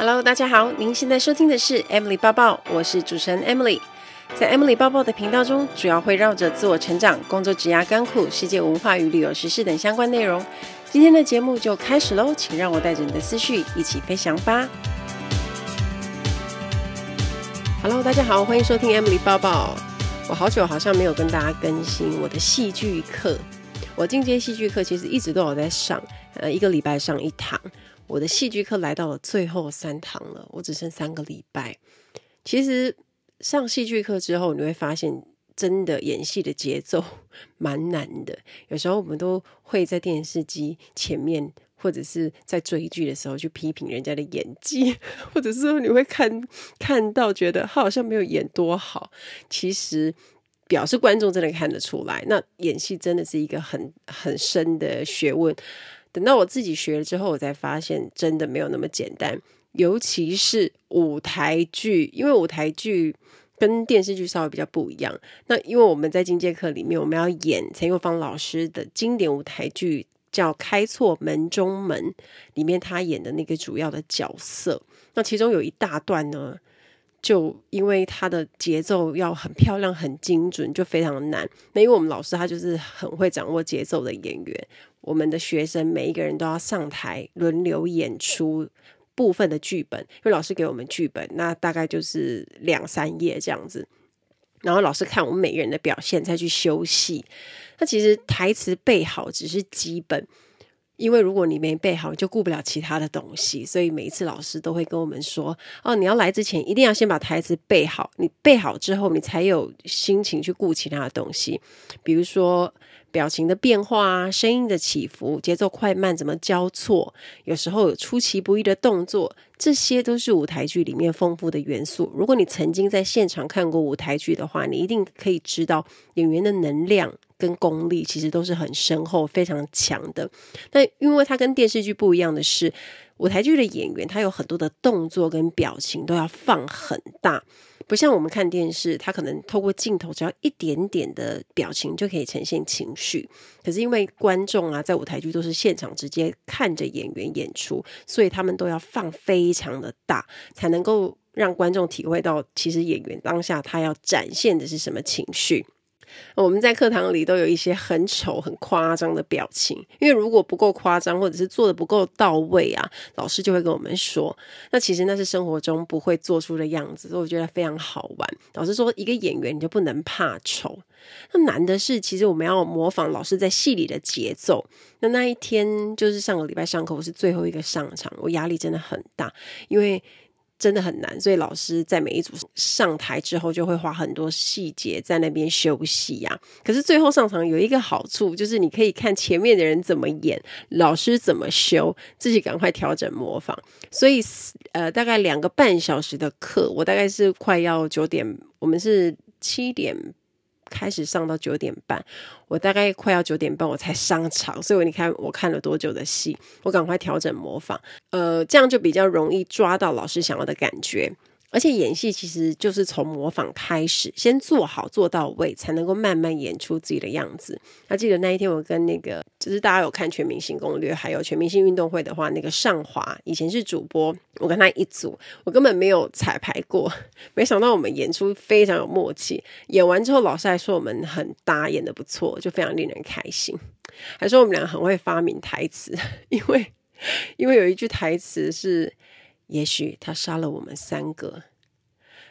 Hello，大家好，您现在收听的是 Emily 抱抱，我是主持人 Emily。在 Emily 抱抱的频道中，主要会绕着自我成长、工作、职涯、甘苦、世界文化与旅游时事等相关内容。今天的节目就开始喽，请让我带着你的思绪一起飞翔吧。Hello，大家好，欢迎收听 Emily 抱抱。我好久好像没有跟大家更新我的戏剧课。我进阶戏剧课其实一直都有在上，呃，一个礼拜上一堂。我的戏剧课来到了最后三堂了，我只剩三个礼拜。其实上戏剧课之后，你会发现真的演戏的节奏 蛮难的。有时候我们都会在电视机前面，或者是在追剧的时候去批评人家的演技，或者是你会看看到觉得他好像没有演多好。其实表示观众真的看得出来，那演戏真的是一个很很深的学问。等到我自己学了之后，我才发现真的没有那么简单。尤其是舞台剧，因为舞台剧跟电视剧稍微比较不一样。那因为我们在进阶课里面，我们要演陈又芳老师的经典舞台剧，叫《开错门中门》，里面他演的那个主要的角色。那其中有一大段呢，就因为他的节奏要很漂亮、很精准，就非常难。那因为我们老师他就是很会掌握节奏的演员。我们的学生每一个人都要上台轮流演出部分的剧本，因为老师给我们剧本，那大概就是两三页这样子。然后老师看我们每个人的表现再去修戏。那其实台词背好只是基本，因为如果你没背好，就顾不了其他的东西。所以每一次老师都会跟我们说：“哦，你要来之前一定要先把台词背好，你背好之后，你才有心情去顾其他的东西，比如说。”表情的变化啊，声音的起伏，节奏快慢怎么交错，有时候有出其不意的动作，这些都是舞台剧里面丰富的元素。如果你曾经在现场看过舞台剧的话，你一定可以知道演员的能量跟功力其实都是很深厚、非常强的。那因为它跟电视剧不一样的是，舞台剧的演员他有很多的动作跟表情都要放很大。不像我们看电视，他可能透过镜头，只要一点点的表情就可以呈现情绪。可是因为观众啊，在舞台剧都是现场直接看着演员演出，所以他们都要放非常的大，才能够让观众体会到，其实演员当下他要展现的是什么情绪。我们在课堂里都有一些很丑、很夸张的表情，因为如果不够夸张，或者是做得不够到位啊，老师就会跟我们说。那其实那是生活中不会做出的样子，所以我觉得非常好玩。老师说，一个演员你就不能怕丑。那难的是，其实我们要模仿老师在戏里的节奏。那那一天就是上个礼拜上课，我是最后一个上场，我压力真的很大，因为。真的很难，所以老师在每一组上台之后，就会花很多细节在那边休息呀。可是最后上场有一个好处，就是你可以看前面的人怎么演，老师怎么修，自己赶快调整模仿。所以呃，大概两个半小时的课，我大概是快要九点，我们是七点。开始上到九点半，我大概快要九点半我才上场，所以你看我看了多久的戏，我赶快调整模仿，呃，这样就比较容易抓到老师想要的感觉。而且演戏其实就是从模仿开始，先做好做到位，才能够慢慢演出自己的样子。还记得那一天，我跟那个就是大家有看《全明星攻略》还有《全明星运动会》的话，那个尚华以前是主播，我跟他一组，我根本没有彩排过，没想到我们演出非常有默契。演完之后，老师还说我们很搭，演得不错，就非常令人开心。还说我们俩很会发明台词，因为因为有一句台词是。也许他杀了我们三个，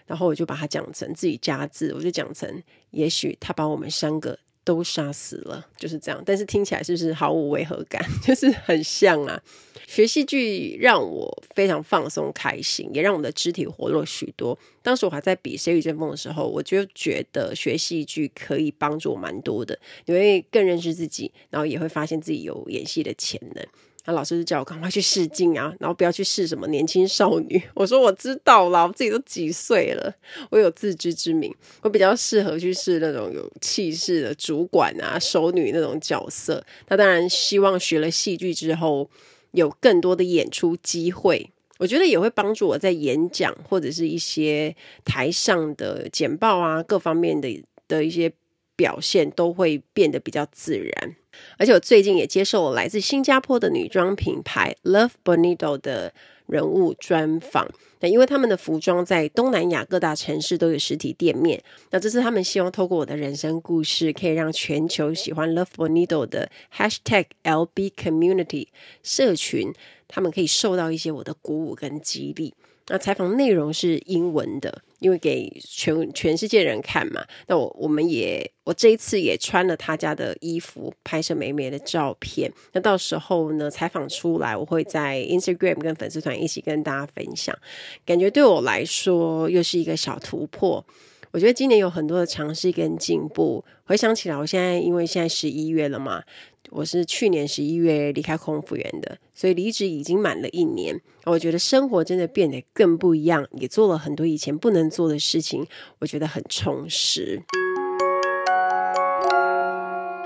然后我就把它讲成自己加字，我就讲成也许他把我们三个都杀死了，就是这样。但是听起来是不是毫无违和感？就是很像啊。学戏剧让我非常放松开心，也让我的肢体活络许多。当时我还在比《谁与争锋》的时候，我就觉得学戏剧可以帮助我蛮多的，你会更认识自己，然后也会发现自己有演戏的潜能。老师就叫我赶快去试镜啊，然后不要去试什么年轻少女。我说我知道啦，我自己都几岁了，我有自知之明。我比较适合去试那种有气势的主管啊、熟女那种角色。那当然希望学了戏剧之后有更多的演出机会，我觉得也会帮助我在演讲或者是一些台上的简报啊各方面的的一些表现都会变得比较自然。而且我最近也接受了来自新加坡的女装品牌 Love Bonito 的人物专访。那因为他们的服装在东南亚各大城市都有实体店面，那这次他们希望透过我的人生故事，可以让全球喜欢 Love Bonito 的 Hashtag LB Community 社群，他们可以受到一些我的鼓舞跟激励。那采访内容是英文的，因为给全全世界人看嘛。那我我们也我这一次也穿了他家的衣服，拍摄美美的照片。那到时候呢，采访出来，我会在 Instagram 跟粉丝团一起跟大家分享。感觉对我来说又是一个小突破。我觉得今年有很多的尝试跟进步。回想起来，我现在因为现在十一月了嘛。我是去年十一月离开空服员的，所以离职已经满了一年。我觉得生活真的变得更不一样，也做了很多以前不能做的事情，我觉得很充实。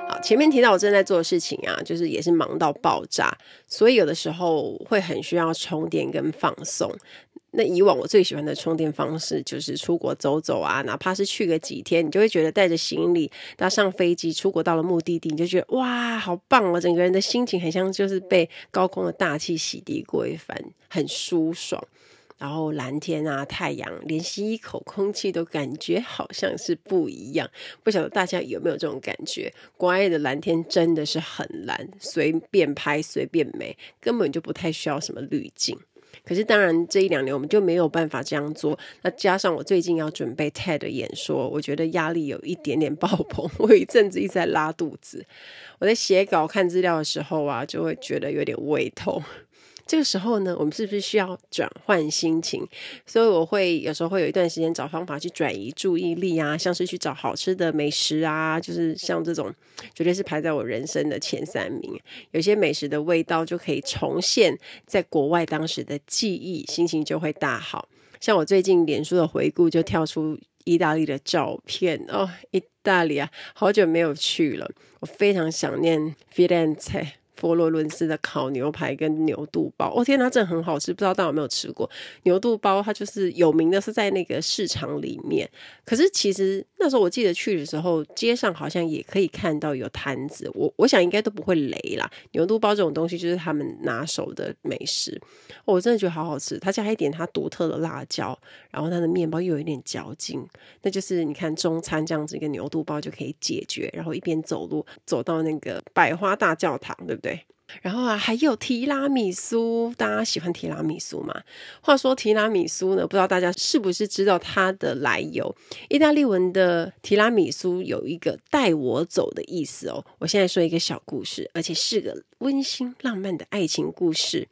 好，前面提到我正在做的事情啊，就是也是忙到爆炸，所以有的时候会很需要充电跟放松。那以往我最喜欢的充电方式就是出国走走啊，哪怕是去个几天，你就会觉得带着行李搭上飞机出国到了目的地，你就觉得哇，好棒哦！整个人的心情很像就是被高空的大气洗涤过一番，很舒爽。然后蓝天啊，太阳，连吸一口空气都感觉好像是不一样。不晓得大家有没有这种感觉？国外的蓝天真的是很蓝，随便拍随便美，根本就不太需要什么滤镜。可是当然，这一两年我们就没有办法这样做。那加上我最近要准备 TED 演说，我觉得压力有一点点爆棚。我有一阵子一直在拉肚子，我在写稿看资料的时候啊，就会觉得有点胃痛。这个时候呢，我们是不是需要转换心情？所以我会有时候会有一段时间找方法去转移注意力啊，像是去找好吃的美食啊，就是像这种，绝对是排在我人生的前三名。有些美食的味道就可以重现在国外当时的记忆，心情就会大好。像我最近脸书的回顾就跳出意大利的照片哦，意大利啊，好久没有去了，我非常想念 Firenze。佛罗伦斯的烤牛排跟牛肚包，哦天哪，真的很好吃！不知道大家有没有吃过牛肚包？它就是有名的是在那个市场里面。可是其实那时候我记得去的时候，街上好像也可以看到有摊子。我我想应该都不会雷啦。牛肚包这种东西就是他们拿手的美食，我真的觉得好好吃。它加一点它独特的辣椒，然后它的面包又有一点嚼劲，那就是你看中餐这样子一个牛肚包就可以解决。然后一边走路走到那个百花大教堂，对不对？对然后啊，还有提拉米苏，大家喜欢提拉米苏吗？话说提拉米苏呢，不知道大家是不是知道它的来由？意大利文的提拉米苏有一个带我走的意思哦。我现在说一个小故事，而且是个温馨浪漫的爱情故事。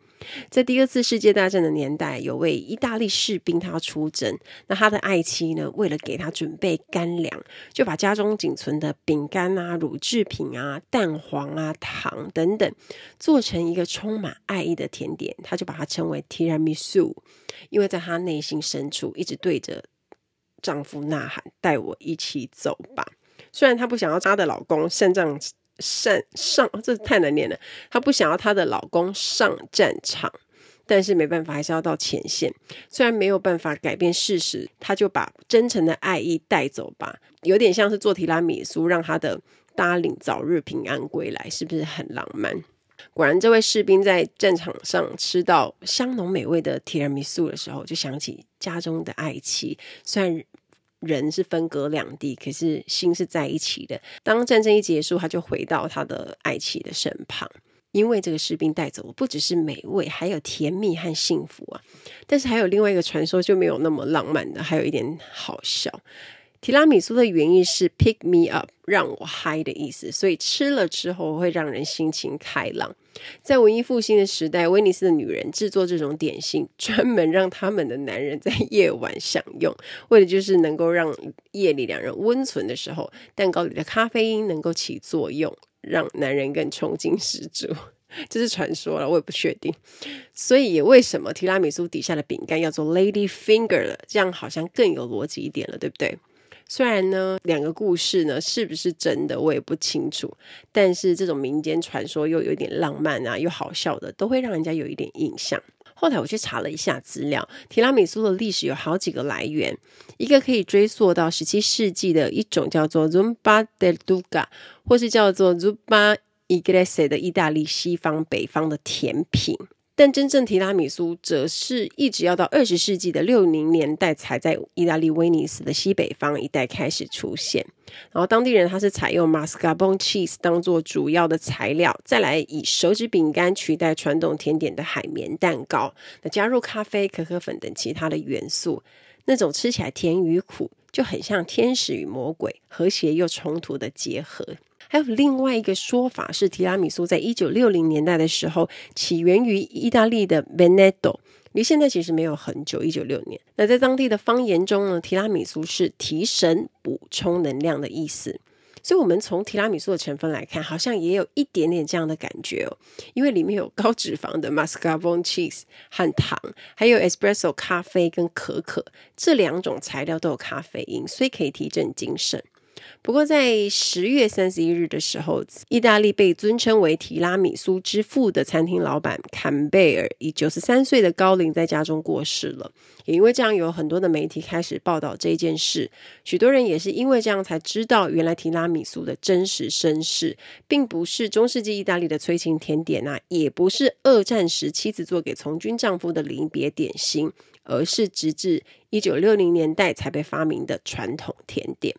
在第二次世界大战的年代，有位意大利士兵，他要出征。那他的爱妻呢，为了给他准备干粮，就把家中仅存的饼干啊、乳制品啊、蛋黄啊、糖等等，做成一个充满爱意的甜点。他就把它称为提拉米苏，因为在他内心深处一直对着丈夫呐喊：“带我一起走吧。”虽然她不想要她的老公肾脏。上上，这太难念了。她不想要她的老公上战场，但是没办法，还是要到前线。虽然没有办法改变事实，她就把真诚的爱意带走吧。有点像是做提拉米苏，让她的 darling 早日平安归来，是不是很浪漫？果然，这位士兵在战场上吃到香浓美味的提拉米苏的时候，就想起家中的爱妻。虽然。人是分隔两地，可是心是在一起的。当战争一结束，他就回到他的爱妻的身旁，因为这个士兵带走的不只是美味，还有甜蜜和幸福啊！但是还有另外一个传说，就没有那么浪漫的，还有一点好笑。提拉米苏的原意是 pick me up，让我嗨的意思，所以吃了之后会让人心情开朗。在文艺复兴的时代，威尼斯的女人制作这种点心，专门让他们的男人在夜晚享用，为的就是能够让夜里两人温存的时候，蛋糕里的咖啡因能够起作用，让男人更冲劲十足。这是传说了，我也不确定。所以为什么提拉米苏底下的饼干要做 Lady Finger 了？这样好像更有逻辑一点了，对不对？虽然呢，两个故事呢是不是真的，我也不清楚。但是这种民间传说又有点浪漫啊，又好笑的，都会让人家有一点印象。后来我去查了一下资料，提拉米苏的历史有好几个来源，一个可以追溯到十七世纪的一种叫做 Zumba del Duca，或是叫做 Zumba Inglese 的意大利西方北方的甜品。但真正提拉米苏则是一直要到二十世纪的六零年代才在意大利威尼斯的西北方一带开始出现。然后当地人他是采用 mascarpone cheese 当做主要的材料，再来以手指饼干取代传统甜点的海绵蛋糕，那加入咖啡、可可粉等其他的元素，那种吃起来甜与苦，就很像天使与魔鬼和谐又冲突的结合。还有另外一个说法是，提拉米苏在一九六零年代的时候起源于意大利的 Veneto。离现在其实没有很久，一九六年。那在当地的方言中呢，提拉米苏是提神、补充能量的意思。所以，我们从提拉米苏的成分来看，好像也有一点点这样的感觉哦。因为里面有高脂肪的 mascarpone cheese 和糖，还有 espresso 咖啡跟可可这两种材料都有咖啡因，所以可以提振精神。不过，在十月三十一日的时候，意大利被尊称为提拉米苏之父的餐厅老板坎贝尔以九十三岁的高龄在家中过世了。也因为这样，有很多的媒体开始报道这件事。许多人也是因为这样才知道，原来提拉米苏的真实身世，并不是中世纪意大利的催情甜点啊，也不是二战时妻子做给从军丈夫的临别点心，而是直至一九六零年代才被发明的传统甜点。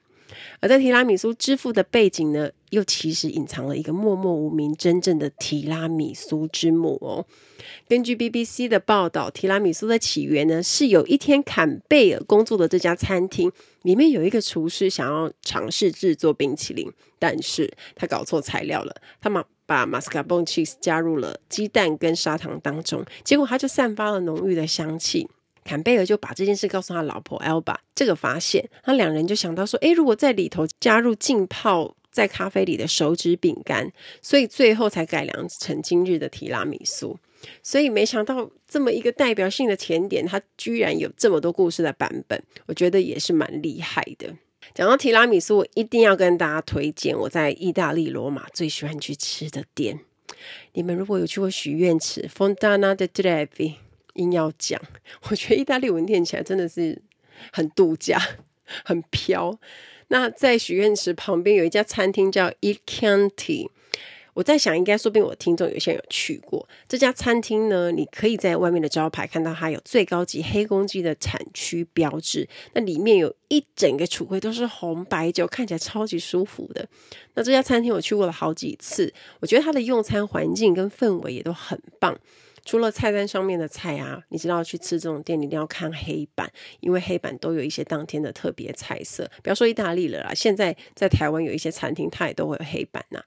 而在提拉米苏之父的背景呢，又其实隐藏了一个默默无名、真正的提拉米苏之母哦。根据 BBC 的报道，提拉米苏的起源呢，是有一天坎贝尔工作的这家餐厅里面有一个厨师想要尝试制作冰淇淋，但是他搞错材料了，他把把 mascarpone cheese 加入了鸡蛋跟砂糖当中，结果它就散发了浓郁的香气。坎贝尔就把这件事告诉他老婆 Elba 这个发现，那两人就想到说，诶，如果在里头加入浸泡在咖啡里的手指饼干，所以最后才改良成今日的提拉米苏。所以没想到这么一个代表性的甜点，它居然有这么多故事的版本，我觉得也是蛮厉害的。讲到提拉米苏，我一定要跟大家推荐我在意大利罗马最喜欢去吃的店。你们如果有去过许愿池 Fontana di Trevi 硬要讲，我觉得意大利文念起来真的是很度假、很飘。那在许愿池旁边有一家餐厅叫 Il Chianti，我在想，应该说不定我听众有些人有去过这家餐厅呢。你可以在外面的招牌看到它有最高级黑公鸡的产区标志，那里面有一整个橱柜都是红白酒，看起来超级舒服的。那这家餐厅我去过了好几次，我觉得它的用餐环境跟氛围也都很棒。除了菜单上面的菜啊，你知道去吃这种店，你一定要看黑板，因为黑板都有一些当天的特别菜色。不要说意大利了啦，现在在台湾有一些餐厅，它也都会有黑板呐、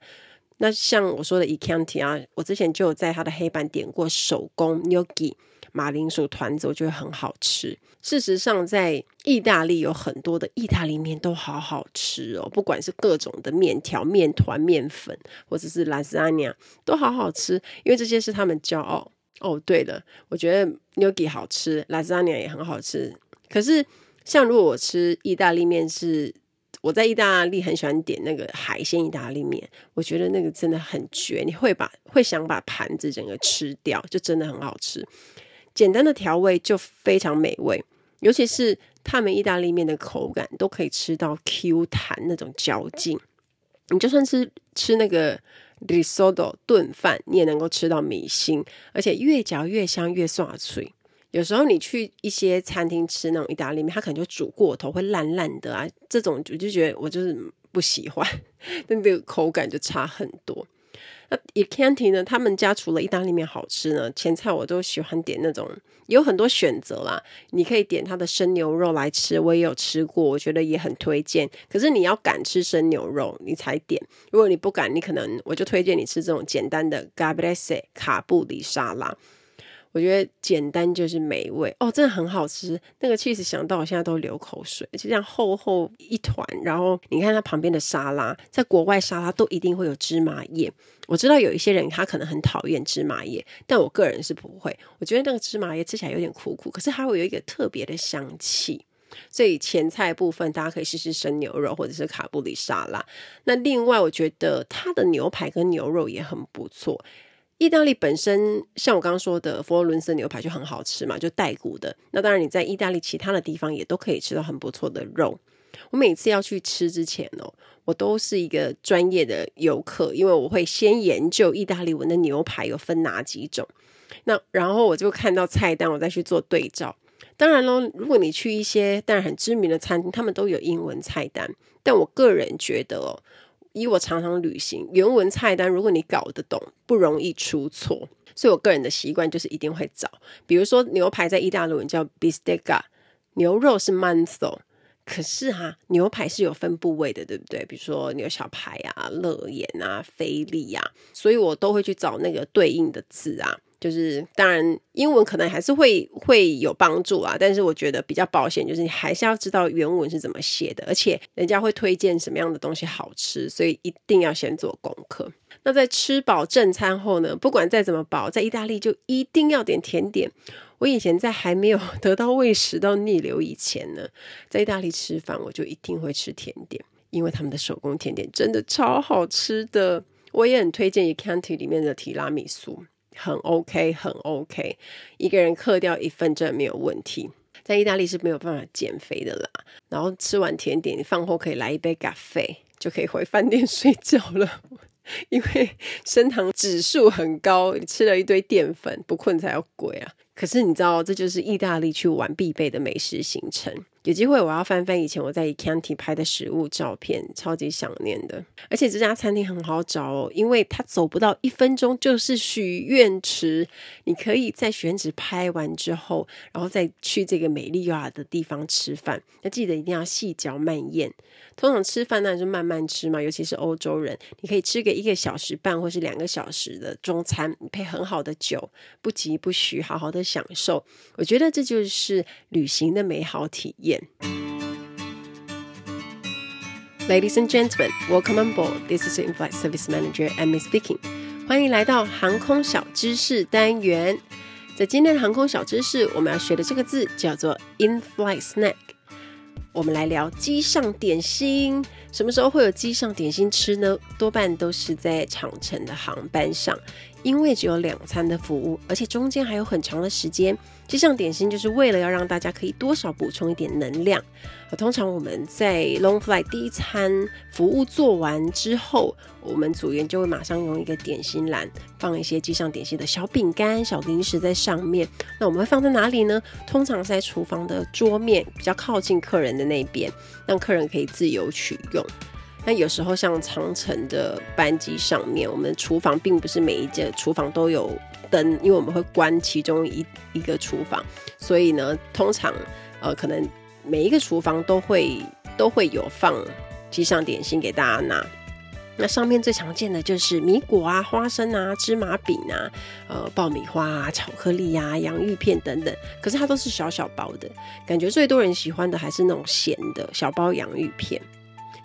那像我说的 Il Chianti 啊，我之前就有在它的黑板点过手工 gnocchi 马铃薯团子，我觉得很好吃。事实上，在意大利有很多的意大利面都好好吃哦，不管是各种的面条、面团、面粉，或者是 lasagna，都好好吃，因为这些是他们骄傲。哦，对了，我觉得 gnocchi 好吃，lasagna 也很好吃。可是，像如果我吃意大利面，是我在意大利很喜欢点那个海鲜意大利面，我觉得那个真的很绝，你会把会想把盘子整个吃掉，就真的很好吃。简单的调味就非常美味，尤其是他们意大利面的口感都可以吃到 Q 弹那种嚼劲，你就算是吃那个。Risotto 炖饭，你也能够吃到米心，而且越嚼越香，越爽脆。有时候你去一些餐厅吃那种意大利面，它可能就煮过头，会烂烂的啊。这种我就觉得我就是不喜欢，那个口感就差很多。那 Eccanti 呢？他们家除了意大利面好吃呢，前菜我都喜欢点那种有很多选择啦。你可以点它的生牛肉来吃，我也有吃过，我觉得也很推荐。可是你要敢吃生牛肉，你才点。如果你不敢，你可能我就推荐你吃这种简单的 g a b r e s e 卡布里沙拉。我觉得简单就是美味哦，真的很好吃。那个 cheese 想到我现在都流口水，就这样厚厚一团。然后你看它旁边的沙拉，在国外沙拉都一定会有芝麻叶。我知道有一些人他可能很讨厌芝麻叶，但我个人是不会。我觉得那个芝麻叶吃起来有点苦苦，可是还会有一个特别的香气。所以前菜部分大家可以试试生牛肉或者是卡布里沙拉。那另外我觉得它的牛排跟牛肉也很不错。意大利本身像我刚刚说的佛罗伦斯牛排就很好吃嘛，就带骨的。那当然你在意大利其他的地方也都可以吃到很不错的肉。我每次要去吃之前哦，我都是一个专业的游客，因为我会先研究意大利文的牛排有分哪几种。那然后我就看到菜单，我再去做对照。当然喽，如果你去一些当然很知名的餐厅，他们都有英文菜单。但我个人觉得哦，以我常常旅行，原文菜单如果你搞得懂，不容易出错。所以我个人的习惯就是一定会找，比如说牛排在意大利文叫 bistecca，牛肉是 manzo。可是哈、牛排是有分部位的，对不对？比如说牛小排啊、肋眼啊、菲力啊，所以我都会去找那个对应的字啊。就是当然，英文可能还是会会有帮助啊，但是我觉得比较保险，就是你还是要知道原文是怎么写的，而且人家会推荐什么样的东西好吃，所以一定要先做功课。那在吃饱正餐后呢，不管再怎么饱，在意大利就一定要点甜点。我以前在还没有 得到胃食道逆流以前呢，在意大利吃饭，我就一定会吃甜点，因为他们的手工甜点真的超好吃的。我也很推荐 Il Chianti 里面的提拉米苏，很 OK，很 OK，一个人克掉一份真的没有问题。在意大利是没有办法减肥的啦。然后吃完甜点，饭后可以来一杯咖啡，就可以回饭店睡觉了。因为升糖指数很高，你吃了一堆淀粉，不困才要鬼啊！可是你知道，这就是意大利去玩必备的美食行程。有机会我要翻翻以前我在 Ecanti 拍的食物照片，超级想念的。而且这家餐厅很好找哦，因为它走不到一分钟就是许愿池，你可以在许愿池拍完之后，然后再去这个美丽优雅的地方吃饭。那记得一定要细嚼慢咽。通常吃饭那就慢慢吃嘛，尤其是欧洲人，你可以吃个一个小时半或是两个小时的中餐，配很好的酒，不急不徐，好好的享受。我觉得这就是旅行的美好体验。Ladies and gentlemen, welcome on board. This is the in-flight service manager, Amy speaking. 欢迎来到航空小知识单元。在今天的航空小知识，我们要学的这个字叫做 in-flight snack。我们来聊机上点心。什么时候会有机上点心吃呢？多半都是在长程的航班上。因为只有两餐的服务，而且中间还有很长的时间，机上点心就是为了要让大家可以多少补充一点能量。通常我们在 long flight 第一餐服务做完之后，我们组员就会马上用一个点心篮放一些机上点心的小饼干、小零食在上面。那我们会放在哪里呢？通常是在厨房的桌面，比较靠近客人的那边，让客人可以自由取用。那有时候像长城的班机上面，我们厨房并不是每一间厨房都有灯，因为我们会关其中一一个厨房，所以呢，通常呃可能每一个厨房都会都会有放机上点心给大家拿。那上面最常见的就是米果啊、花生啊、芝麻饼啊、呃爆米花啊、巧克力啊、洋芋片等等，可是它都是小小包的，感觉最多人喜欢的还是那种咸的小包洋芋片。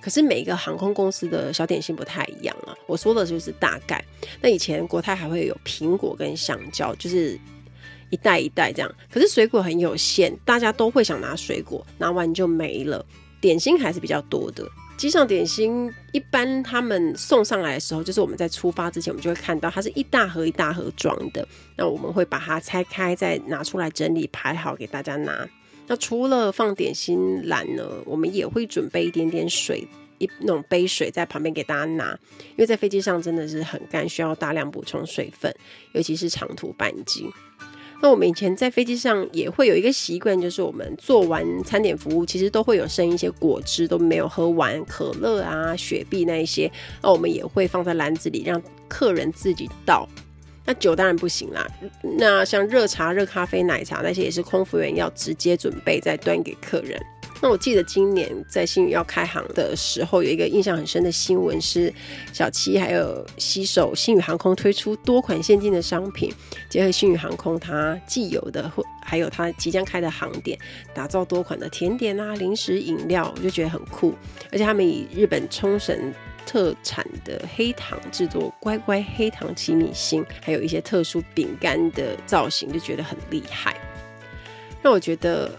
可是每一个航空公司的小点心不太一样啊，我说的就是大概。那以前国泰还会有苹果跟香蕉，就是一袋一袋这样。可是水果很有限，大家都会想拿水果，拿完就没了。点心还是比较多的。机上点心一般他们送上来的时候，就是我们在出发之前，我们就会看到它是一大盒一大盒装的。那我们会把它拆开，再拿出来整理排好给大家拿。那除了放点心篮呢，我们也会准备一点点水，一那种杯水在旁边给大家拿，因为在飞机上真的是很干，需要大量补充水分，尤其是长途班机。那我们以前在飞机上也会有一个习惯，就是我们做完餐点服务，其实都会有剩一些果汁都没有喝完，可乐啊、雪碧那一些，那我们也会放在篮子里，让客人自己倒。那酒当然不行啦。那像热茶、热咖啡、奶茶那些也是空服员要直接准备再端给客人。那我记得今年在星宇要开航的时候，有一个印象很深的新闻是，小七还有携手星宇航空推出多款现金的商品，结合星宇航空它既有的或还有它即将开的航点，打造多款的甜点啊、零食、饮料，我就觉得很酷。而且他们以日本冲绳。特产的黑糖制作乖乖黑糖奇米星，还有一些特殊饼干的造型，就觉得很厉害。那我觉得，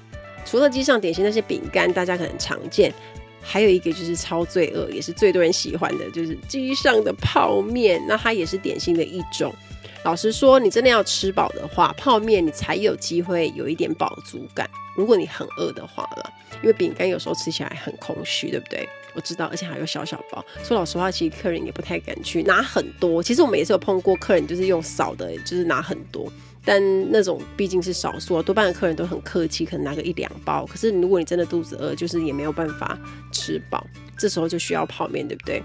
除了机上点心那些饼干，大家可能常见，还有一个就是超罪恶，也是最多人喜欢的，就是机上的泡面。那它也是点心的一种。老实说，你真的要吃饱的话，泡面你才有机会有一点饱足感。如果你很饿的话了，因为饼干有时候吃起来很空虚，对不对？我知道，而且还有小小包。说老实话，其实客人也不太敢去拿很多。其实我们也是有碰过客人，就是用少的，就是拿很多。但那种毕竟是少数啊，多半的客人都很客气，可能拿个一两包。可是如果你真的肚子饿，就是也没有办法吃饱，这时候就需要泡面，对不对？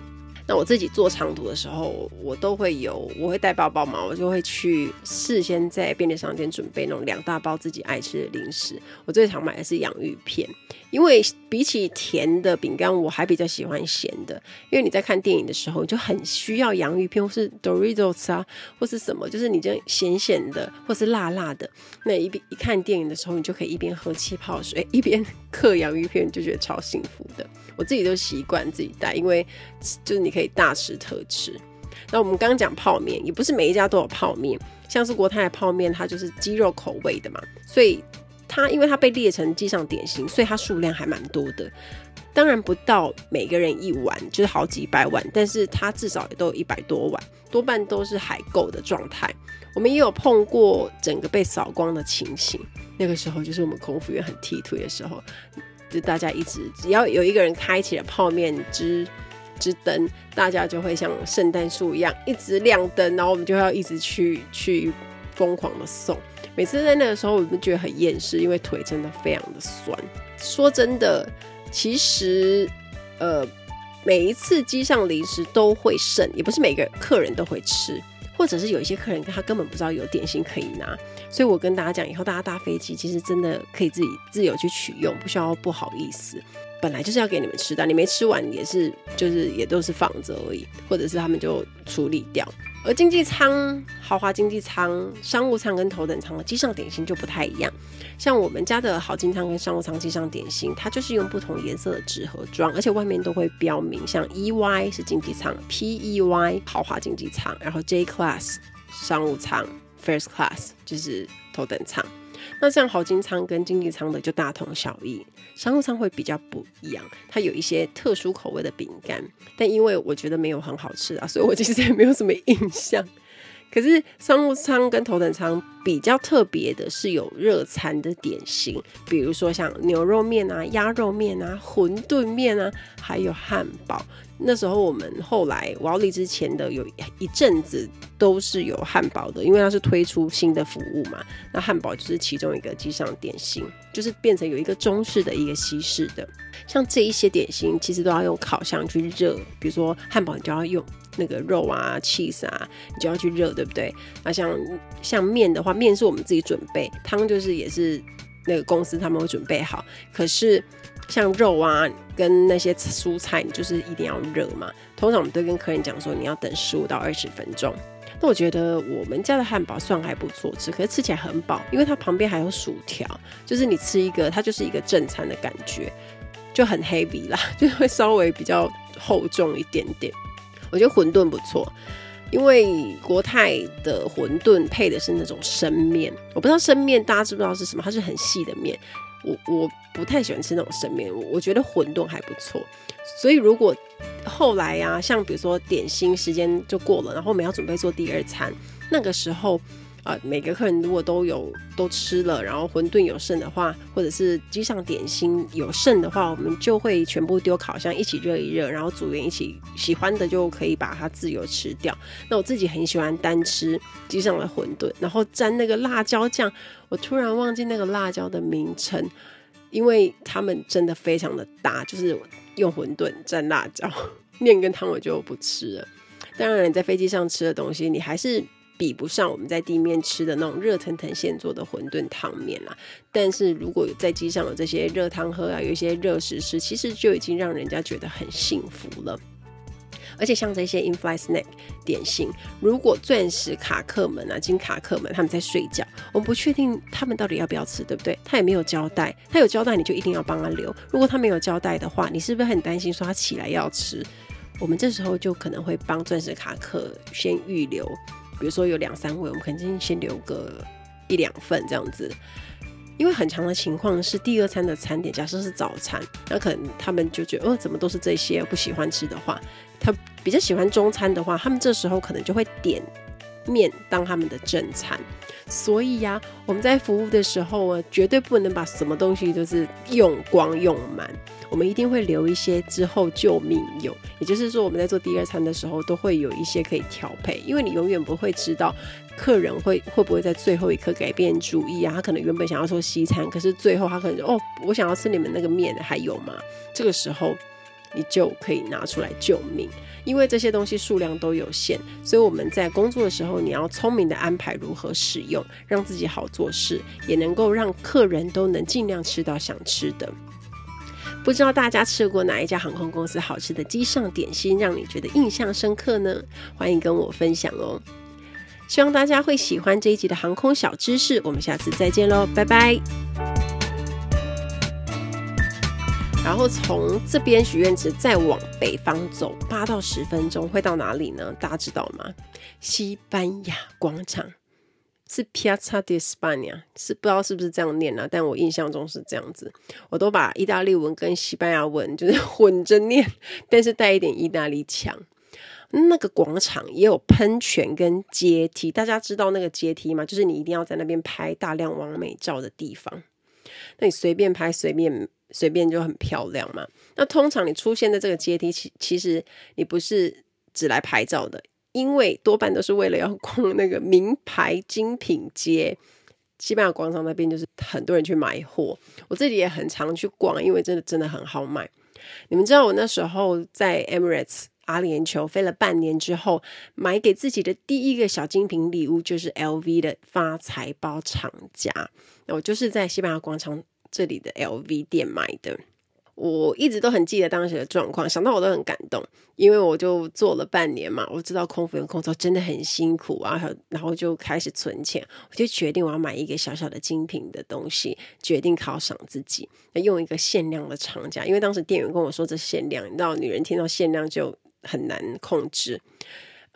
那我自己做长途的时候，我都会有，我会带包包嘛，我就会去事先在便利商店准备那种两大包自己爱吃的零食。我最常买的是洋芋片，因为比起甜的饼干，我还比较喜欢咸的。因为你在看电影的时候，就很需要洋芋片，或是 Doritos 啊，或是什么，就是你这样咸咸的，或是辣辣的。那一边一看电影的时候，你就可以一边喝气泡水，一边 嗑洋芋片，就觉得超幸福的。我自己都习惯自己带，因为就是你可以大吃特吃。那我们刚刚讲泡面，也不是每一家都有泡面，像是国泰的泡面，它就是鸡肉口味的嘛，所以它因为它被列成机上点心，所以它数量还蛮多的。当然不到每个人一碗，就是好几百碗，但是它至少也都有一百多碗，多半都是海购的状态。我们也有碰过整个被扫光的情形，那个时候就是我们空服员很踢腿的时候。就大家一直只要有一个人开启了泡面之之灯，大家就会像圣诞树一样一直亮灯，然后我们就要一直去去疯狂的送。每次在那个时候，我们觉得很厌世，因为腿真的非常的酸。说真的，其实呃每一次机上零食都会剩，也不是每个客人都会吃。或者是有一些客人他根本不知道有点心可以拿，所以我跟大家讲，以后大家搭飞机其实真的可以自己自由去取用，不需要不好意思。本来就是要给你们吃的，你没吃完也是就是也都是放着而已，或者是他们就处理掉。而经济舱、豪华经济舱、商务舱跟头等舱的机上点心就不太一样。像我们家的好经舱跟商务舱机上点心，它就是用不同颜色的纸盒装，而且外面都会标明，像 EY 是经济舱，PEY 豪华经济舱，然后 J Class 商务舱，First Class 就是头等舱。那像豪金舱跟经济舱的就大同小异，商务舱会比较不一样，它有一些特殊口味的饼干，但因为我觉得没有很好吃啊，所以我其实也没有什么印象。可是商务舱跟头等舱比较特别的是有热餐的点心，比如说像牛肉面啊、鸭肉面啊、馄饨面啊，还有汉堡。那时候我们后来我要离之前的有一阵子都是有汉堡的，因为它是推出新的服务嘛。那汉堡就是其中一个机上点心，就是变成有一个中式的一个西式的。像这一些点心其实都要用烤箱去热，比如说汉堡你就要用那个肉啊、cheese 啊，你就要去热，对不对？那像像面的话，面是我们自己准备，汤就是也是那个公司他们会准备好，可是。像肉啊，跟那些蔬菜，你就是一定要热嘛。通常我们都跟客人讲说，你要等十五到二十分钟。那我觉得我们家的汉堡算还不错吃，可是吃起来很饱，因为它旁边还有薯条，就是你吃一个，它就是一个正餐的感觉，就很 heavy 啦，就会稍微比较厚重一点点。我觉得馄饨不错，因为国泰的馄饨配的是那种生面，我不知道生面大家知不知道是什么，它是很细的面。我我不太喜欢吃那种生面，我我觉得馄饨还不错。所以如果后来呀、像比如说点心时间就过了，然后我们要准备做第二餐，那个时候、呃，每个客人如果都有都吃了，然后馄饨有剩的话，或者是机上点心有剩的话，我们就会全部丢烤箱一起热一热，然后组员一起喜欢的就可以把它自由吃掉。那我自己很喜欢单吃机上的馄饨，然后沾那个辣椒酱。我突然忘记那个辣椒的名称，因为他们真的非常的大，就是用馄饨蘸辣椒，面跟汤我就不吃了。当然，你在飞机上吃的东西，你还是比不上我们在地面吃的那种热腾腾现做的馄饨汤面啦。但是如果在机上有这些热汤喝啊，有一些热食吃，其实就已经让人家觉得很幸福了。而且像这些 in-flight snack 点心，如果钻石卡客们啊、金卡客们他们在睡觉，我们不确定他们到底要不要吃，对不对？他也没有交代，他有交代你就一定要帮他留。如果他没有交代的话，你是不是很担心说他起来要吃？我们这时候就可能会帮钻石卡客先预留，比如说有两三位，我们肯定先留个一两份这样子。因为很长的情况是，第二餐的餐点，假设是早餐，那可能他们就觉得，哦，怎么都是这些，不喜欢吃的话，他比较喜欢中餐的话，他们这时候可能就会点面当他们的正餐。所以呀，我们在服务的时候啊，绝对不能把什么东西都是用光用满，我们一定会留一些之后救命用。也就是说，我们在做第二餐的时候，都会有一些可以调配，因为你永远不会知道客人会会不会在最后一刻改变主意啊。他可能原本想要说西餐，可是最后他可能：“哦，我想要吃你们那个面，还有吗？”这个时候。你就可以拿出来救命，因为这些东西数量都有限，所以我们在工作的时候，你要聪明的安排如何使用，让自己好做事，也能够让客人都能尽量吃到想吃的。不知道大家吃过哪一家航空公司好吃的机上点心，让你觉得印象深刻呢？欢迎跟我分享哦！希望大家会喜欢这一集的航空小知识，我们下次再见喽，拜拜。然后从这边许愿池再往北方走八到十分钟，会到哪里呢？大家知道吗？西班牙广场是 Piazza di Spagna，是不知道是不是这样念啊？但我印象中是这样子。我都把意大利文跟西班牙文就是混着念，但是带一点意大利腔。那个广场也有喷泉跟阶梯，大家知道那个阶梯吗？就是你一定要在那边拍大量完美照的地方。那你随便拍，随便。随便就很漂亮嘛。那通常你出现在这个阶梯，其其实你不是只来拍照的，因为多半都是为了要逛那个名牌精品街。西班牙广场那边就是很多人去买货，我自己也很常去逛，因为真的真的很好买。你们知道我那时候在 Emirates 阿联酋飞了半年之后，买给自己的第一个小精品礼物就是 LV 的发财包长夹。那我就是在西班牙广场。这里的 LV 店买的，我一直都很记得当时的状况，想到我都很感动，因为我就做了半年嘛，我知道空服员工作真的很辛苦啊，然后就开始存钱，我就决定我要买一个小小的精品的东西，决定犒赏自己，用一个限量的长夹，因为当时店员跟我说这限量，你知道女人听到限量就很难控制。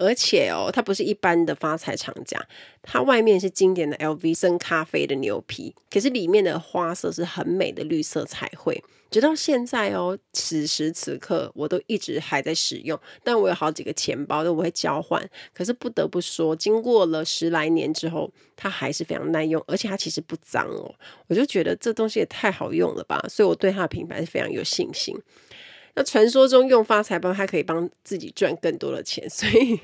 而且哦，它不是一般的发财厂家，它外面是经典的 LV 深咖啡的牛皮，可是里面的花色是很美的绿色彩绘。直到现在哦，此时此刻我都一直还在使用。但我有好几个钱包都我会交换，可是不得不说，经过了十来年之后，它还是非常耐用，而且它其实不脏哦。我就觉得这东西也太好用了吧，所以我对它的品牌是非常有信心。那传说中用发财包，它可以帮自己赚更多的钱，所以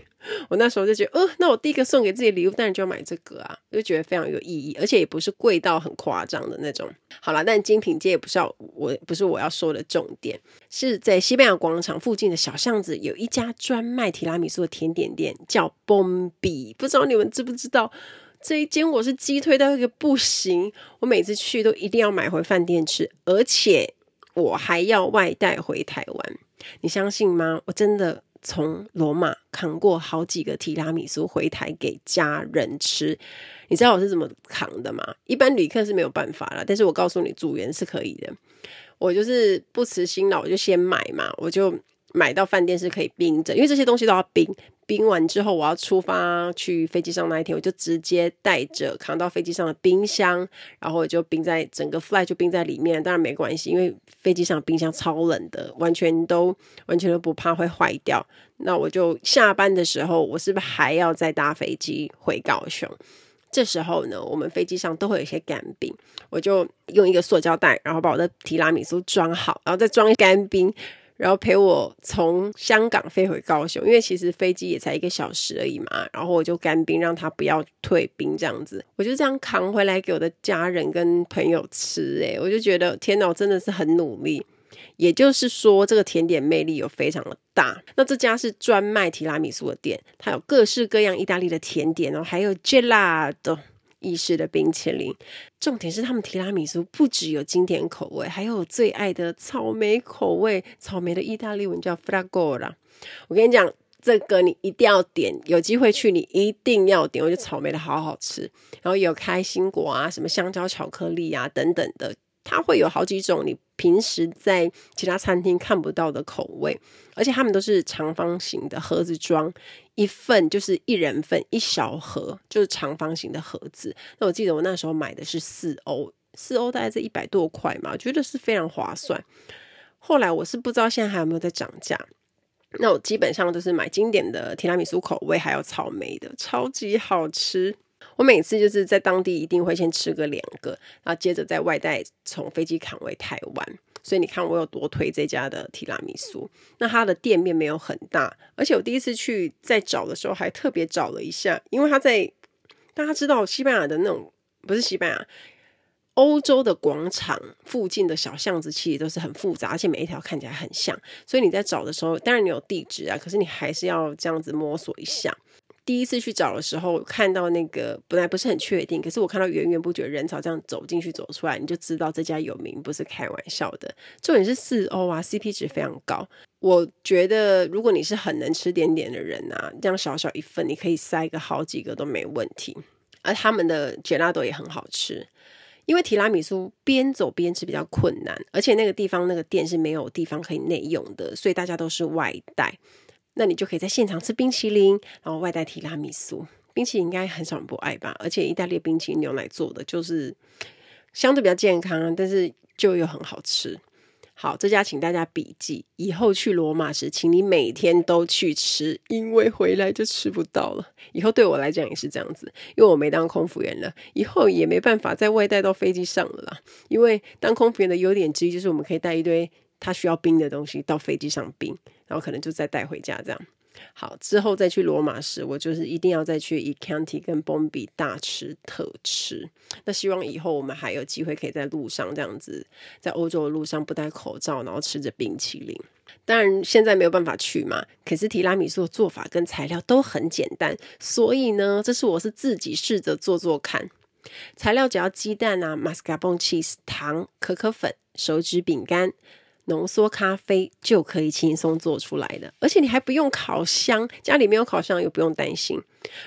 我那时候就觉得，呃，那我第一个送给自己的礼物，当然就要买这个啊，就觉得非常有意义，而且也不是贵到很夸张的那种。好啦，但精品街也不是要我，不是我要说的重点，是在西班牙广场附近的小巷子，有一家专卖提拉米苏的甜点店，叫 Bombi，不知道你们知不知道？这一间我是击推到一个不行，我每次去都一定要买回饭店吃，而且。我还要外带回台湾，你相信吗？我真的从罗马扛过好几个提拉米苏回台给家人吃。你知道我是怎么扛的吗？一般旅客是没有办法啦，但是我告诉你，组员是可以的。我就是不辞辛劳，我就先买嘛，我就买到饭店是可以冰着，因为这些东西都要冰。冰完之后，我要出发去飞机上那一天，我就直接带着扛到飞机上的冰箱，然后我就冰在整个 flight 就冰在里面。当然没关系，因为飞机上冰箱超冷的，完全都完全都不怕会坏掉。那我就下班的时候，我是不是还要再搭飞机回高雄？这时候呢，我们飞机上都会有一些干冰，我就用一个塑胶袋，然后把我的提拉米苏装好，然后再装干冰。然后陪我从香港飞回高雄，因为其实飞机也才一个小时而已嘛。然后我就干冰，让他不要退冰这样子。我就这样扛回来给我的家人跟朋友吃。诶，我就觉得天哪，我真的是很努力。也就是说，这个甜点魅力有非常的大。那这家是专卖提拉米苏的店，它有各式各样意大利的甜点哦，还有 gelato。意式的冰淇淋，重点是他们提拉米苏不只有经典口味，还有最爱的草莓口味。草莓的意大利文叫 fragola。我跟你讲，这个你一定要点，有机会去你一定要点。我觉得草莓的好好吃，然后有开心果啊，什么香蕉巧克力啊等等的。它会有好几种你平时在其他餐厅看不到的口味，而且它们都是长方形的盒子装，一份就是一人份，一小盒就是长方形的盒子。那我记得我那时候买的是四欧，四欧大概是一百多块嘛，我觉得是非常划算。后来我是不知道现在还有没有在涨价。那我基本上都是买经典的提拉米苏口味，还有草莓的，超级好吃。我每次就是在当地一定会先吃个两个，然后接着在外带从飞机扛回台湾。所以你看我有多推这家的提拉米苏。那它的店面没有很大，而且我第一次去在找的时候还特别找了一下，因为它在大家知道西班牙的那种不是西班牙，欧洲的广场附近的小巷子其实都是很复杂，而且每一条看起来很像。所以你在找的时候，当然你有地址啊，可是你还是要这样子摸索一下。第一次去找的时候，看到那个本来不是很确定，可是我看到源源不绝人潮这样走进去走出来，你就知道这家有名，不是开玩笑的。重点是四欧啊，CP 值非常高。我觉得如果你是很能吃点点的人啊，这样小小一份你可以塞个好几个都没问题。而他们的 gelato 也很好吃，因为提拉米苏边走边吃比较困难，而且那个地方那个店是没有地方可以内用的，所以大家都是外带。那你就可以在现场吃冰淇淋，然后外带提拉米苏。冰淇淋应该很少人不爱吧？而且意大利冰淇淋牛奶做的就是相对比较健康，但是就又很好吃。好，这家请大家笔记，以后去罗马时，请你每天都去吃，因为回来就吃不到了。以后对我来讲也是这样子，因为我没当空服员了，以后也没办法再外带到飞机上了啦。因为当空服员的优点之一就是我们可以带一堆。他需要冰的东西到飞机上冰，然后可能就再带回家这样。好，之后再去罗马时，我就是一定要再去 i Chianti 跟 Bombi 大吃特吃。那希望以后我们还有机会可以在路上这样子，在欧洲的路上不戴口罩，然后吃着冰淇淋。当然现在没有办法去嘛，可是提拉米苏的做法跟材料都很简单，所以呢，这是我是自己试着做做看。材料只要鸡蛋啊、mascarpone cheese、糖、可可粉、手指饼干。浓缩咖啡就可以轻松做出来的，而且你还不用烤箱，家里没有烤箱又不用担心。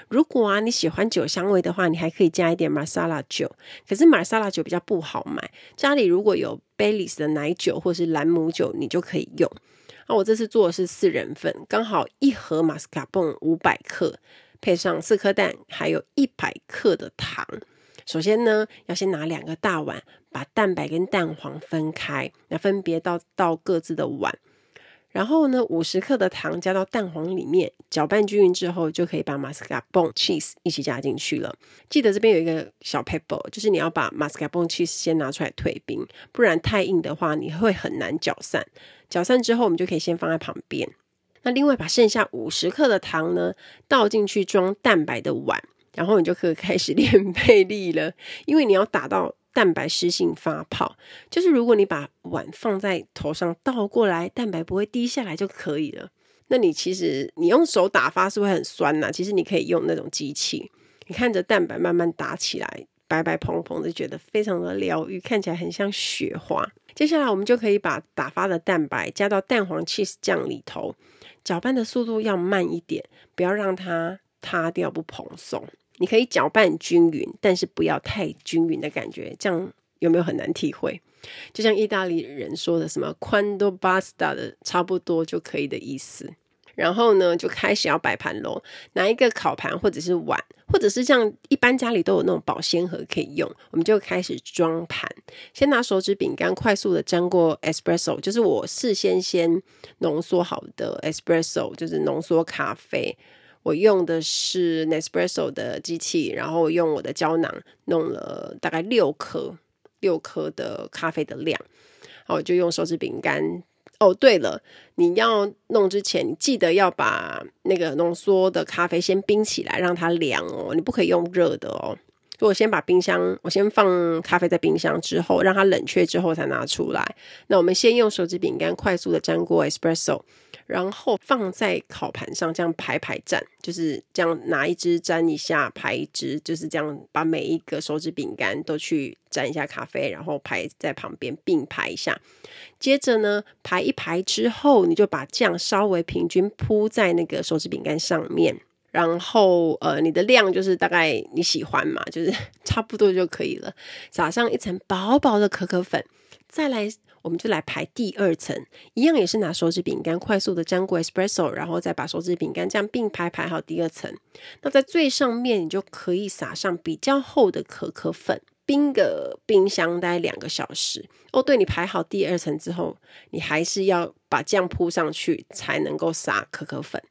如果啊你喜欢酒香味的话，你还可以加一点马萨拉酒，可是马萨拉酒比较不好买。家里如果有 Baileys 的奶酒或是兰姆酒，你就可以用。那我这次做的是四人份，刚好一盒马斯卡彭五百克，配上四颗蛋，还有一百克的糖。首先呢，要先拿两个大碗，把蛋白跟蛋黄分开，那分别倒到各自的碗。然后呢，五十克的糖加到蛋黄里面，搅拌均匀之后，就可以把马斯卡彭 cheese 一起加进去了。记得这边有一个小 pebble，就是你要把马斯卡彭 cheese 先拿出来退冰，不然太硬的话，你会很难搅散。搅散之后，我们就可以先放在旁边。那另外把剩下五十克的糖呢，倒进去装蛋白的碗。然后你就可以开始 练倍力了，因为你要打到蛋白湿性发泡。就是如果你把碗放在头上倒过来，蛋白不会滴下来就可以了。那你其实你用手打发是会很酸呐，其实你可以用那种机器，你看着蛋白慢慢打起来，白白蓬蓬的，觉得非常的疗愈，看起来很像雪花。接下来我们就可以把打发的蛋白加到蛋黄 cheese 酱里头，搅拌的速度要慢一点，不要让它塌掉不蓬松。你可以搅拌均匀，但是不要太均匀的感觉，这样有没有很难体会？就像意大利人说的什么 “quando basta” 的差不多就可以的意思。然后呢，就开始要摆盘喽，拿一个烤盘或者是碗，或者是像一般家里都有那种保鲜盒可以用，我们就开始装盘。先拿手指饼干快速的沾过 espresso，就是我事先先浓缩好的 espresso，就是浓缩咖啡。我用的是 Nespresso 的机器，然后用我的胶囊弄了大概六颗六颗的咖啡的量，然后我就用手指饼干。哦，对了，你要弄之前，你记得要把那个浓缩的咖啡先冰起来，让它凉哦，你不可以用热的哦。就我先把冰箱，我先放咖啡在冰箱之后，让它冷却之后才拿出来。那我们先用手指饼干快速的沾过 Espresso。然后放在烤盘上，这样排排站，就是这样拿一支沾一下，排一支，就是这样把每一个手指饼干都去沾一下咖啡，然后排在旁边并排一下。接着呢，排一排之后，你就把酱稍微平均铺在那个手指饼干上面，然后呃，你的量就是大概你喜欢嘛，就是 差不多就可以了。撒上一层薄薄的可可粉，再来。我们就来排第二层，一样也是拿手指饼干快速的沾过 espresso，然后再把手指饼干这样并排排好第二层。那在最上面，你就可以撒上比较厚的可可粉，冰个冰箱待两个小时。哦，对，你排好第二层之后，你还是要把酱铺上去才能够撒可可粉。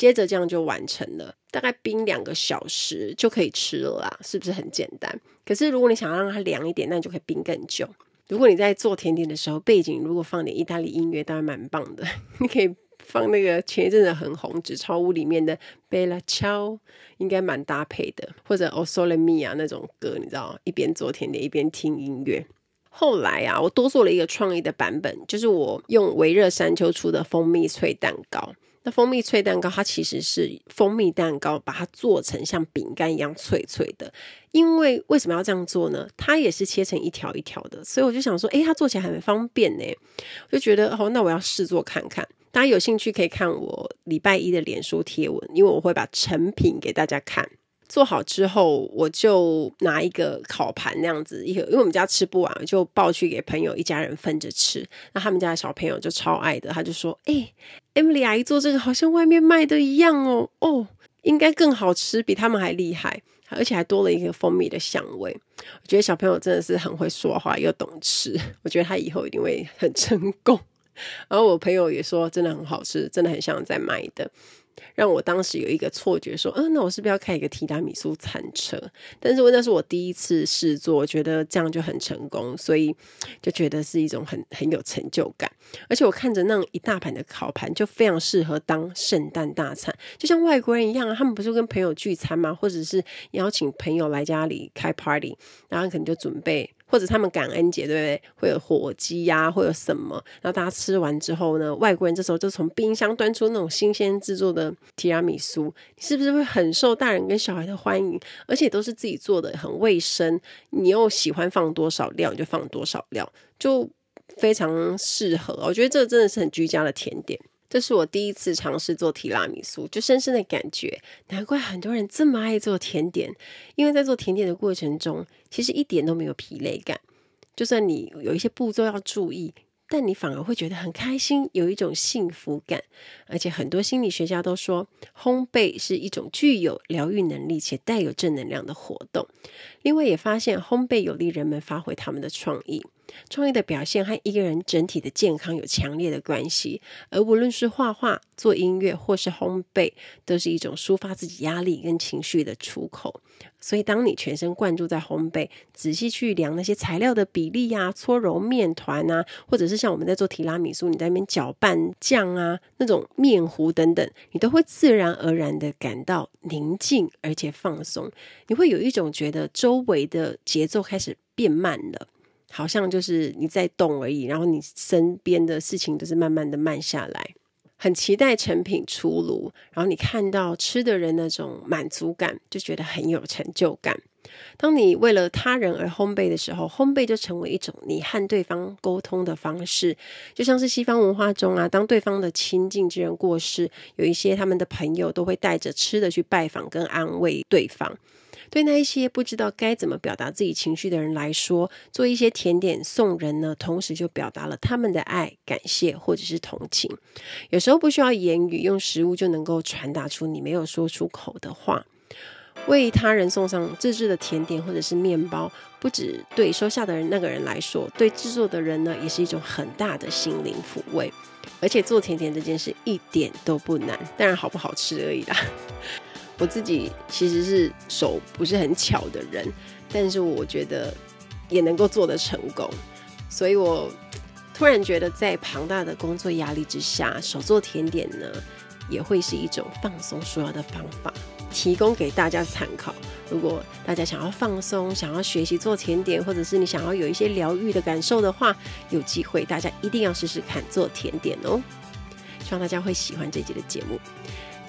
接着这样就完成了，大概冰两个小时就可以吃了啦，是不是很简单？可是如果你想要让它凉一点，那你就可以冰更久。如果你在做甜点的时候，背景如果放点意大利音乐，当然蛮棒的。你可以放那个前一阵子很红《纸钞屋》里面的 Bella Ciao，应该蛮搭配的，或者 O Sole Mia 那种歌，你知道，一边做甜点一边听音乐。后来啊，我多做了一个创意的版本，就是我用微热山丘出的蜂蜜脆蛋糕。那蜂蜜脆蛋糕，它其实是蜂蜜蛋糕，把它做成像饼干一样脆脆的。因为为什么要这样做呢？它也是切成一条一条的，所以我就想说，诶，它做起来很方便呢。我就觉得，哦，那我要试做看看。大家有兴趣可以看我礼拜一的脸书贴文，因为我会把成品给大家看。做好之后，我就拿一个烤盘那样子，一盒，因为我们家吃不完，就抱去给朋友一家人分着吃。那他们家的小朋友就超爱的，他就说：“哎，Emily 阿姨做这个好像外面卖的一样哦，哦，应该更好吃，比他们还厉害，而且还多了一个蜂蜜的香味。”我觉得小朋友真的是很会说话又懂吃，我觉得他以后一定会很成功。然后我朋友也说，真的很好吃，真的很像在卖的。让我当时有一个错觉，说，嗯，那我是不是要开一个提拉米苏餐车？但是，那是我第一次试做，我觉得这样就很成功，所以就觉得是一种很很有成就感。而且，我看着那一大盘的烤盘，就非常适合当圣诞大餐，就像外国人一样，他们不是跟朋友聚餐吗？或者是邀请朋友来家里开 party，然后可能就准备。或者他们感恩节对不对？会有火鸡呀、啊，会有什么？然后大家吃完之后呢，外国人这时候就从冰箱端出那种新鲜制作的提拉米苏，你是不是会很受大人跟小孩的欢迎？而且都是自己做的，很卫生。你又喜欢放多少料，你就放多少料，就非常适合。我觉得这真的是很居家的甜点。这是我第一次尝试做提拉米苏，就深深的感觉，难怪很多人这么爱做甜点，因为在做甜点的过程中，其实一点都没有疲累感。就算你有一些步骤要注意，但你反而会觉得很开心，有一种幸福感。而且很多心理学家都说，烘焙是一种具有疗愈能力且带有正能量的活动。另外也发现，烘焙有利人们发挥他们的创意。创意的表现和一个人整体的健康有强烈的关系，而无论是画画、做音乐或是烘焙，都是一种抒发自己压力跟情绪的出口。所以，当你全神贯注在烘焙，仔细去量那些材料的比例啊，搓揉面团啊，或者是像我们在做提拉米苏，你在那边搅拌酱啊，那种面糊等等，你都会自然而然的感到宁静而且放松。你会有一种觉得周围的节奏开始变慢了。好像就是你在动而已，然后你身边的事情都是慢慢的慢下来，很期待成品出炉，然后你看到吃的人那种满足感，就觉得很有成就感。当你为了他人而烘焙的时候，烘焙就成为一种你和对方沟通的方式，就像是西方文化中啊，当对方的亲近之人过世，有一些他们的朋友都会带着吃的去拜访跟安慰对方。对那一些不知道该怎么表达自己情绪的人来说，做一些甜点送人呢，同时就表达了他们的爱、感谢或者是同情。有时候不需要言语，用食物就能够传达出你没有说出口的话。为他人送上自制的甜点或者是面包，不只对收下的人那个人来说，对制作的人呢，也是一种很大的心灵抚慰。而且做甜点这件事一点都不难，当然好不好吃而已啦。我自己其实是手不是很巧的人，但是我觉得也能够做得成功，所以我突然觉得在庞大的工作压力之下，手做甜点呢也会是一种放松舒压的方法，提供给大家参考。如果大家想要放松，想要学习做甜点，或者是你想要有一些疗愈的感受的话，有机会大家一定要试试看做甜点哦。希望大家会喜欢这集的节目。